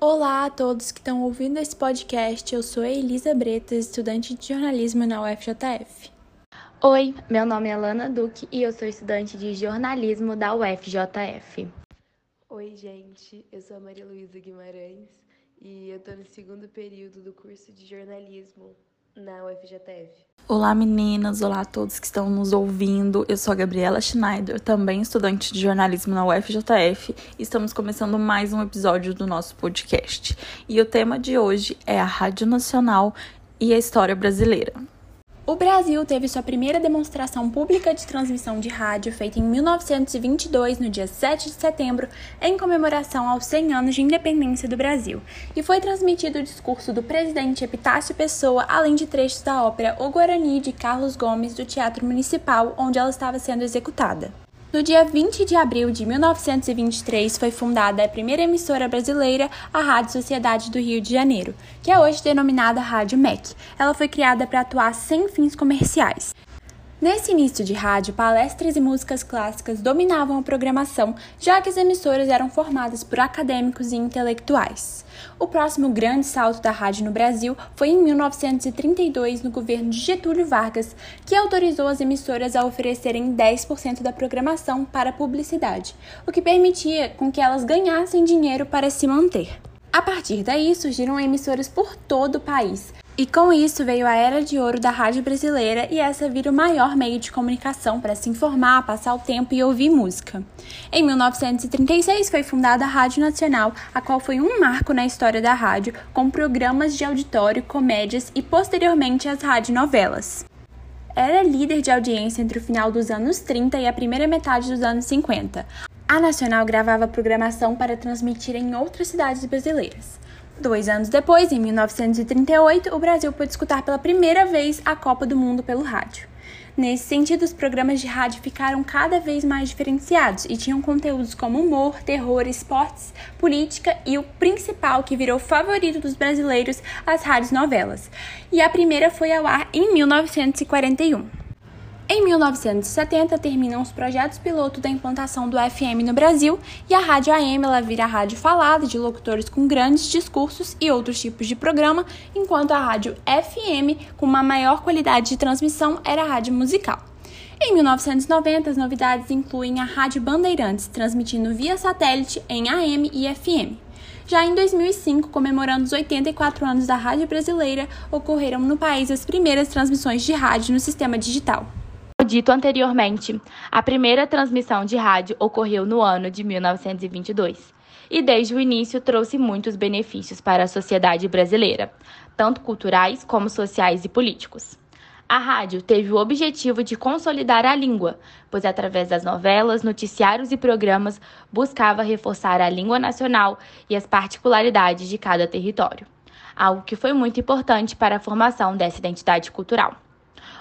Olá a todos que estão ouvindo esse podcast. Eu sou a Elisa Bretas, estudante de jornalismo na UFJF. Oi, meu nome é Lana Duque e eu sou estudante de jornalismo da UFJF. Oi, gente, eu sou a Maria Luísa Guimarães e eu estou no segundo período do curso de jornalismo na UFJF. Olá meninas, olá a todos que estão nos ouvindo. Eu sou a Gabriela Schneider, também estudante de jornalismo na UFJF, estamos começando mais um episódio do nosso podcast. E o tema de hoje é a Rádio Nacional e a história brasileira. O Brasil teve sua primeira demonstração pública de transmissão de rádio feita em 1922, no dia 7 de setembro, em comemoração aos 100 anos de independência do Brasil, e foi transmitido o discurso do presidente Epitácio Pessoa, além de trechos da ópera O Guarani de Carlos Gomes do Teatro Municipal, onde ela estava sendo executada. No dia 20 de abril de 1923 foi fundada a primeira emissora brasileira, a Rádio Sociedade do Rio de Janeiro, que é hoje denominada Rádio MEC. Ela foi criada para atuar sem fins comerciais. Nesse início de rádio, palestras e músicas clássicas dominavam a programação, já que as emissoras eram formadas por acadêmicos e intelectuais. O próximo grande salto da rádio no Brasil foi em 1932, no governo de Getúlio Vargas, que autorizou as emissoras a oferecerem 10% da programação para publicidade, o que permitia com que elas ganhassem dinheiro para se manter. A partir daí surgiram emissoras por todo o país, e com isso veio a era de ouro da rádio brasileira e essa vira o maior meio de comunicação para se informar, passar o tempo e ouvir música. Em 1936 foi fundada a Rádio Nacional, a qual foi um marco na história da rádio, com programas de auditório, comédias e posteriormente as radionovelas. Era líder de audiência entre o final dos anos 30 e a primeira metade dos anos 50. A Nacional gravava programação para transmitir em outras cidades brasileiras. Dois anos depois, em 1938, o Brasil pôde escutar pela primeira vez a Copa do Mundo pelo rádio. Nesse sentido, os programas de rádio ficaram cada vez mais diferenciados e tinham conteúdos como humor, terror, esportes, política e o principal que virou favorito dos brasileiros, as rádios novelas. E a primeira foi ao ar em 1941. Em 1970, terminam os projetos piloto da implantação do FM no Brasil e a rádio AM ela vira a rádio falada de locutores com grandes discursos e outros tipos de programa, enquanto a rádio FM, com uma maior qualidade de transmissão, era a rádio musical. Em 1990, as novidades incluem a Rádio Bandeirantes, transmitindo via satélite em AM e FM. Já em 2005, comemorando os 84 anos da rádio brasileira, ocorreram no país as primeiras transmissões de rádio no sistema digital dito anteriormente, a primeira transmissão de rádio ocorreu no ano de 1922 e desde o início trouxe muitos benefícios para a sociedade brasileira, tanto culturais como sociais e políticos. A rádio teve o objetivo de consolidar a língua, pois através das novelas, noticiários e programas buscava reforçar a língua nacional e as particularidades de cada território, algo que foi muito importante para a formação dessa identidade cultural.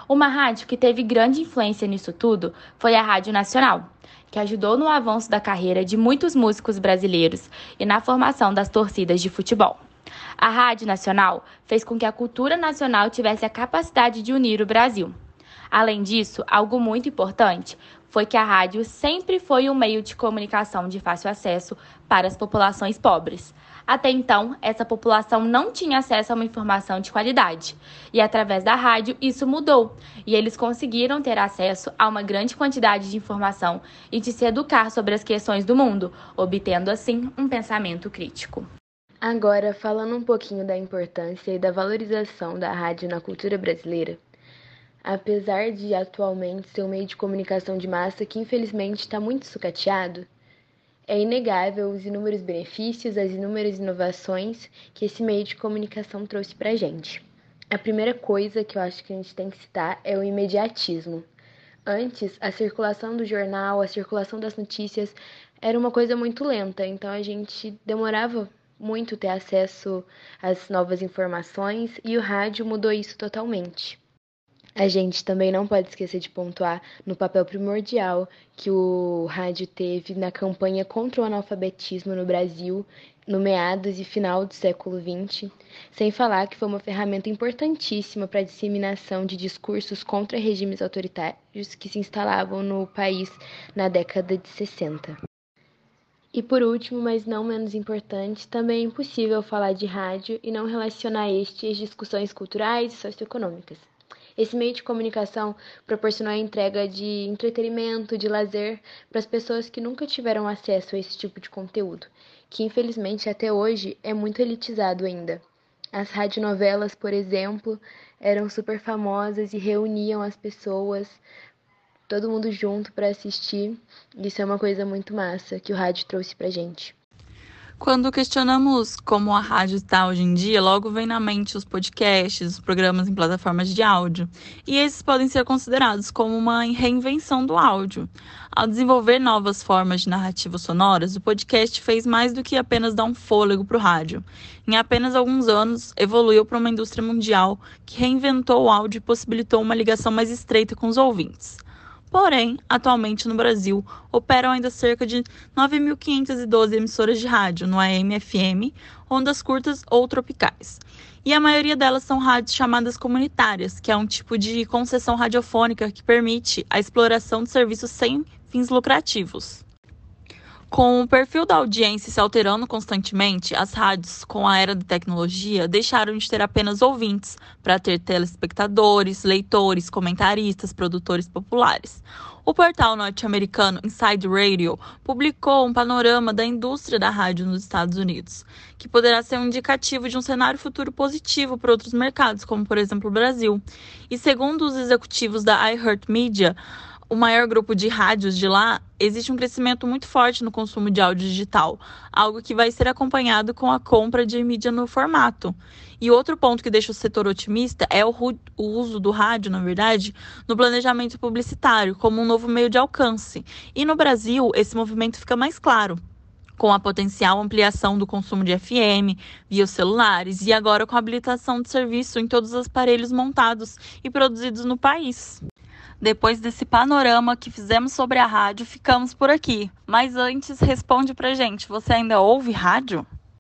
Uma rádio que teve grande influência nisso tudo foi a Rádio Nacional, que ajudou no avanço da carreira de muitos músicos brasileiros e na formação das torcidas de futebol. A Rádio Nacional fez com que a cultura nacional tivesse a capacidade de unir o Brasil. Além disso, algo muito importante foi que a rádio sempre foi um meio de comunicação de fácil acesso para as populações pobres. Até então, essa população não tinha acesso a uma informação de qualidade. E através da rádio, isso mudou. E eles conseguiram ter acesso a uma grande quantidade de informação e de se educar sobre as questões do mundo, obtendo assim um pensamento crítico. Agora, falando um pouquinho da importância e da valorização da rádio na cultura brasileira, apesar de atualmente ser um meio de comunicação de massa que infelizmente está muito sucateado, é inegável os inúmeros benefícios, as inúmeras inovações que esse meio de comunicação trouxe para a gente. A primeira coisa que eu acho que a gente tem que citar é o imediatismo. Antes, a circulação do jornal, a circulação das notícias era uma coisa muito lenta, então a gente demorava muito ter acesso às novas informações e o rádio mudou isso totalmente. A gente também não pode esquecer de pontuar no papel primordial que o rádio teve na campanha contra o analfabetismo no Brasil no meados e final do século XX, sem falar que foi uma ferramenta importantíssima para a disseminação de discursos contra regimes autoritários que se instalavam no país na década de 60. E por último, mas não menos importante, também é impossível falar de rádio e não relacionar este às discussões culturais e socioeconômicas. Esse meio de comunicação proporcionou a entrega de entretenimento, de lazer para as pessoas que nunca tiveram acesso a esse tipo de conteúdo, que infelizmente até hoje é muito elitizado ainda. As radionovelas, por exemplo, eram super famosas e reuniam as pessoas, todo mundo junto para assistir. Isso é uma coisa muito massa que o rádio trouxe pra gente. Quando questionamos como a rádio está hoje em dia, logo vem na mente os podcasts, os programas em plataformas de áudio. E esses podem ser considerados como uma reinvenção do áudio. Ao desenvolver novas formas de narrativas sonoras, o podcast fez mais do que apenas dar um fôlego para o rádio. Em apenas alguns anos, evoluiu para uma indústria mundial que reinventou o áudio e possibilitou uma ligação mais estreita com os ouvintes. Porém, atualmente no Brasil, operam ainda cerca de 9.512 emissoras de rádio no AM/FM, ondas curtas ou tropicais. E a maioria delas são rádios chamadas comunitárias, que é um tipo de concessão radiofônica que permite a exploração de serviços sem fins lucrativos. Com o perfil da audiência se alterando constantemente, as rádios, com a era da tecnologia, deixaram de ter apenas ouvintes para ter telespectadores, leitores, comentaristas, produtores populares. O portal norte-americano Inside Radio publicou um panorama da indústria da rádio nos Estados Unidos, que poderá ser um indicativo de um cenário futuro positivo para outros mercados, como por exemplo o Brasil. E segundo os executivos da iHeartMedia, o maior grupo de rádios de lá, existe um crescimento muito forte no consumo de áudio digital, algo que vai ser acompanhado com a compra de mídia no formato. E outro ponto que deixa o setor otimista é o, o uso do rádio, na verdade, no planejamento publicitário, como um novo meio de alcance. E no Brasil, esse movimento fica mais claro com a potencial ampliação do consumo de FM via celulares e agora com a habilitação de serviço em todos os aparelhos montados e produzidos no país. Depois desse panorama que fizemos sobre a rádio, ficamos por aqui. Mas antes, responde pra gente: você ainda ouve rádio?